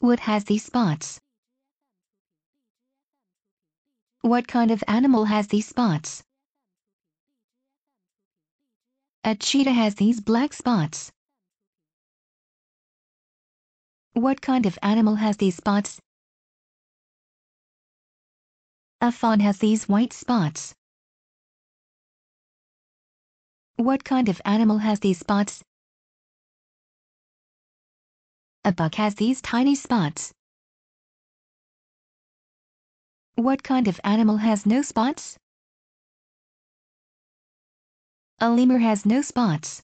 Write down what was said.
What has these spots? What kind of animal has these spots? A cheetah has these black spots. What kind of animal has these spots? A fawn has these white spots. What kind of animal has these spots? A buck has these tiny spots. What kind of animal has no spots? A lemur has no spots.